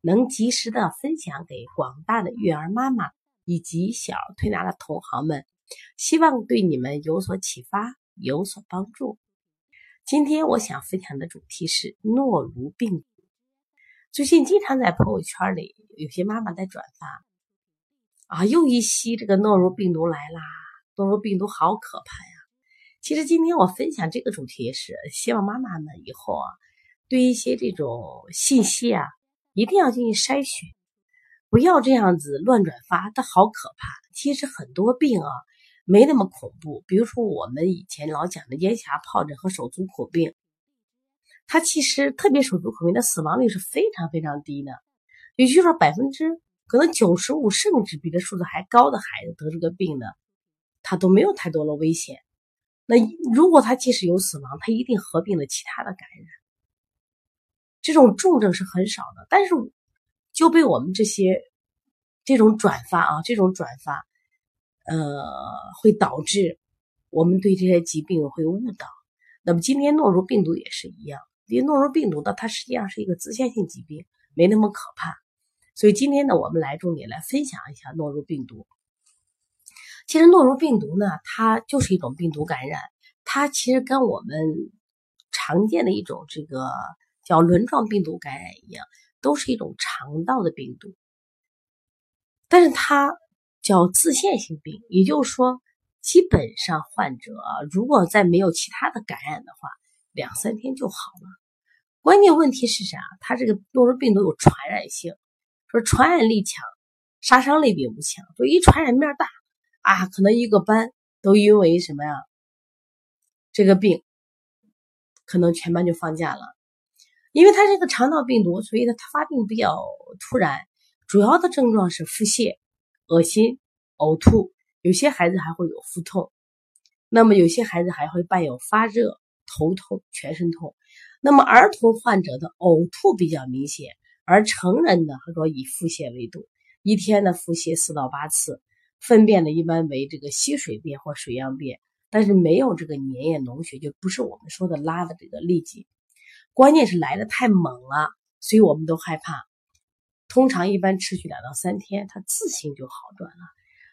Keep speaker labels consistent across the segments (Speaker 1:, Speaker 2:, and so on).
Speaker 1: 能及时的分享给广大的育儿妈妈以及小儿推拿的同行们，希望对你们有所启发，有所帮助。今天我想分享的主题是诺如病毒。最近经常在朋友圈里有些妈妈在转发，啊，又一期这个诺如病毒来啦，诺如病毒好可怕呀！其实今天我分享这个主题是希望妈妈们以后啊，对一些这种信息啊。一定要进行筛选，不要这样子乱转发，它好可怕。其实很多病啊，没那么恐怖。比如说我们以前老讲的咽峡疱疹和手足口病，它其实特别手足口病的死亡率是非常非常低的，也就是说百分之可能九十五甚至比这数字还高的孩子得这个病呢，他都没有太多的危险。那如果他即使有死亡，他一定合并了其他的感染。这种重症是很少的，但是就被我们这些这种转发啊，这种转发，呃，会导致我们对这些疾病会误导。那么今天诺如病毒也是一样，因为诺如病毒呢，它实际上是一个自限性疾病，没那么可怕。所以今天呢，我们来重点来分享一下诺如病毒。其实诺如病毒呢，它就是一种病毒感染，它其实跟我们常见的一种这个。叫轮状病毒感染一样，都是一种肠道的病毒，但是它叫自限性病，也就是说，基本上患者如果再没有其他的感染的话，两三天就好了。关键问题是啥？它这个诺如病毒有传染性，说传染力强，杀伤力并不强，就一传染面大啊，可能一个班都因为什么呀？这个病可能全班就放假了。因为它是个肠道病毒，所以呢，它发病比较突然，主要的症状是腹泻、恶心、呕吐，有些孩子还会有腹痛，那么有些孩子还会伴有发热、头痛、全身痛。那么儿童患者的呕吐比较明显，而成人呢，他说以腹泻为主，一天呢腹泻四到八次，粪便呢一般为这个稀水便或水样便，但是没有这个粘液脓血，就不是我们说的拉的这个痢疾。关键是来的太猛了，所以我们都害怕。通常一般持续两到三天，它自行就好转了。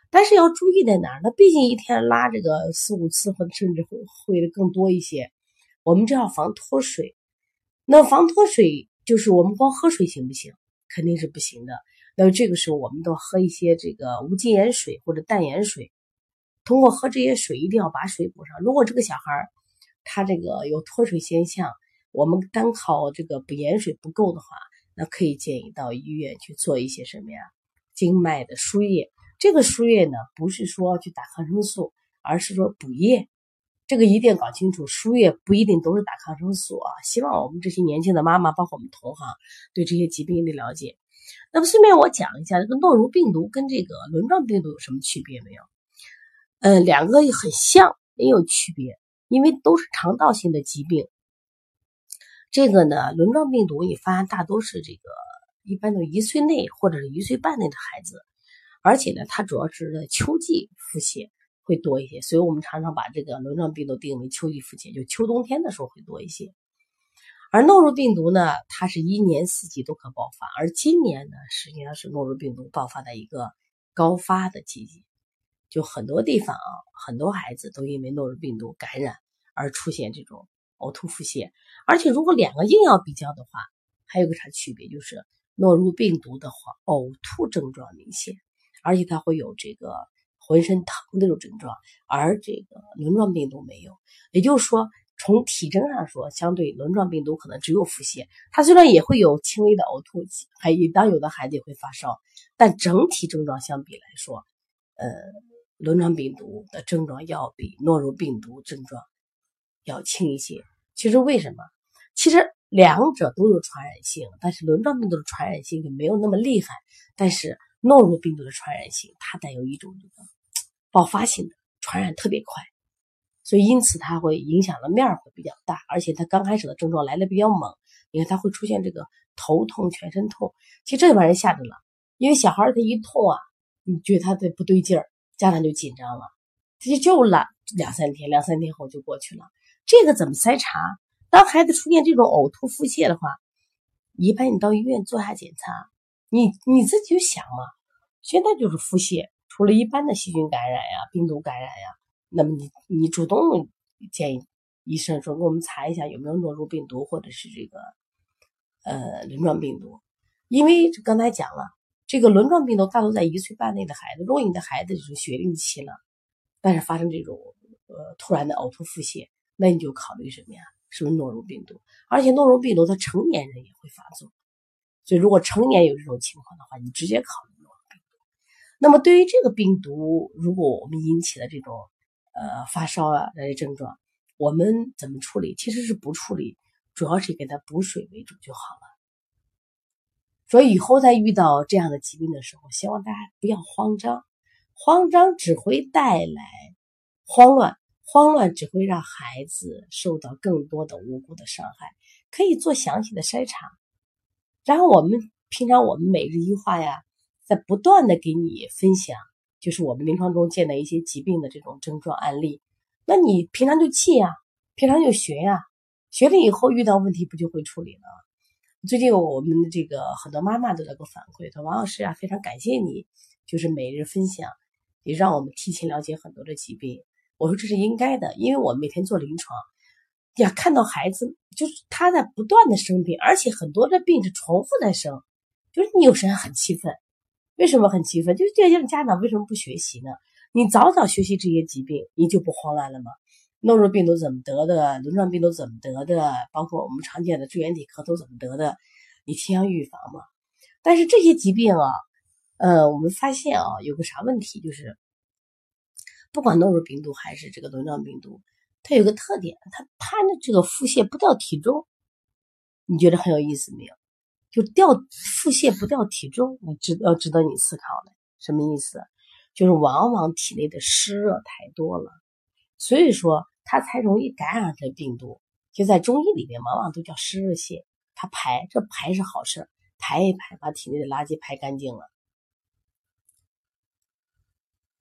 Speaker 1: 但是要注意在哪儿？那毕竟一天拉这个四五次，或甚至会会的更多一些。我们就要防脱水。那防脱水就是我们光喝水行不行？肯定是不行的。那么这个时候，我们都要喝一些这个无机盐水或者淡盐水。通过喝这些水，一定要把水补上。如果这个小孩他这个有脱水现象，我们单靠这个补盐水不够的话，那可以建议到医院去做一些什么呀？经脉的输液。这个输液呢，不是说去打抗生素，而是说补液。这个一定搞清楚，输液不一定都是打抗生素啊。希望我们这些年轻的妈妈，包括我们同行，对这些疾病的了解。那么顺便我讲一下，这个诺如病毒跟这个轮状病毒有什么区别没有？嗯，两个很像，也有区别，因为都是肠道性的疾病。这个呢，轮状病毒你发现大多是这个一般都一岁内或者是一岁半内的孩子，而且呢，它主要是在秋季腹泻会多一些，所以我们常常把这个轮状病毒定为秋季腹泻，就秋冬天的时候会多一些。而诺如病毒呢，它是一年四季都可爆发，而今年呢，实际上是诺如病毒爆发的一个高发的季节，就很多地方啊，很多孩子都因为诺如病毒感染而出现这种。呕吐、腹泻，而且如果两个硬要比较的话，还有个啥区别？就是诺如病毒的话，呕吐症状明显，而且它会有这个浑身疼那种症状，而这个轮状病毒没有。也就是说，从体征上说，相对轮状病毒可能只有腹泻，它虽然也会有轻微的呕吐，还当有的孩子也会发烧，但整体症状相比来说，呃，轮状病毒的症状要比诺如病毒症状要轻一些。其实为什么？其实两者都有传染性，但是轮状病毒的传染性就没有那么厉害。但是诺如病毒的传染性，它带有一种这个爆发性的传染特别快，所以因此它会影响的面儿会比较大，而且它刚开始的症状来的比较猛，你看它会出现这个头痛、全身痛，其实这就把人吓着了，因为小孩他一痛啊，你觉得他的不对劲儿，家长就紧张了，他就就了两三天，两三天后就过去了。这个怎么筛查？当孩子出现这种呕吐、腹泻的话，一般你到医院做下检查，你你自己就想嘛，现在就是腹泻，除了一般的细菌感染呀、病毒感染呀，那么你你主动建议医生说给我们查一下有没有诺如病毒或者是这个呃轮状病毒，因为刚才讲了，这个轮状病毒大多在一岁半内的孩子，如果你的孩子就是学龄期了，但是发生这种呃突然的呕吐、腹泻。那你就考虑什么呀？是不是诺如病毒？而且诺如病毒它成年人也会发作，所以如果成年有这种情况的话，你直接考虑诺如病毒。那么对于这个病毒，如果我们引起了这种呃发烧啊这些症状，我们怎么处理？其实是不处理，主要是给它补水为主就好了。所以以后在遇到这样的疾病的时候，希望大家不要慌张，慌张只会带来慌乱。慌乱只会让孩子受到更多的无辜的伤害，可以做详细的筛查。然后我们平常我们每日一话呀，在不断的给你分享，就是我们临床中见的一些疾病的这种症状案例。那你平常就记呀，平常就学呀，学了以后遇到问题不就会处理了？最近我们的这个很多妈妈都在给我反馈，说王老师啊，非常感谢你，就是每日分享，也让我们提前了解很多的疾病。我说这是应该的，因为我每天做临床，呀，看到孩子就是他在不断的生病，而且很多的病是重复在生，就是你有时候很气愤。为什么很气愤？就是这些家长为什么不学习呢？你早早学习这些疾病，你就不慌乱了吗？诺如病毒怎么得的？轮状病毒怎么得的？包括我们常见的支原体咳嗽怎么得的？你提前预防嘛。但是这些疾病啊，呃，我们发现啊，有个啥问题就是。不管诺如病毒还是这个轮状病毒，它有个特点，它它的这个腹泻不掉体重，你觉得很有意思没有？就掉腹泻不掉体重，你值要值得你思考的，什么意思？就是往往体内的湿热太多了，所以说它才容易感染这病毒。就在中医里面，往往都叫湿热泻，它排这排是好事，排一排把体内的垃圾排干净了。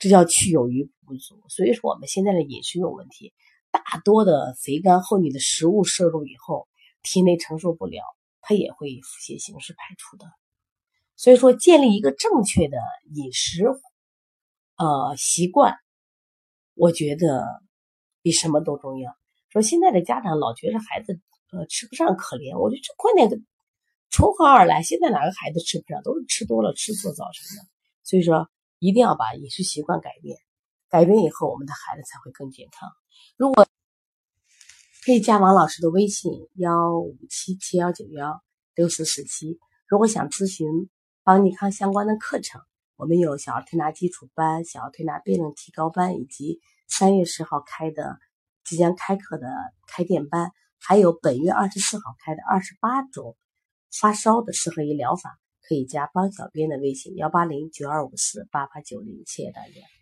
Speaker 1: 这叫去有余不足，所以说我们现在的饮食有问题，大多的肥甘厚腻的食物摄入以后，体内承受不了，它也会以腹泻形式排出的。所以说，建立一个正确的饮食呃习惯，我觉得比什么都重要。说现在的家长老觉得孩子呃吃不上可怜，我觉得这观点从何而来？现在哪个孩子吃不上，都是吃多了吃错造成的。所以说。一定要把饮食习惯改变，改变以后，我们的孩子才会更健康。如果可以加王老师的微信幺五七七幺九幺六四四七，如果想咨询邦尼康相关的课程，我们有小儿推拿基础班、小儿推拿辩论提高班，以及三月十号开的即将开课的开店班，还有本月二十四号开的二十八种发烧的适合于疗法。可以加帮小编的微信：幺八零九二五四八八九零，谢谢大家。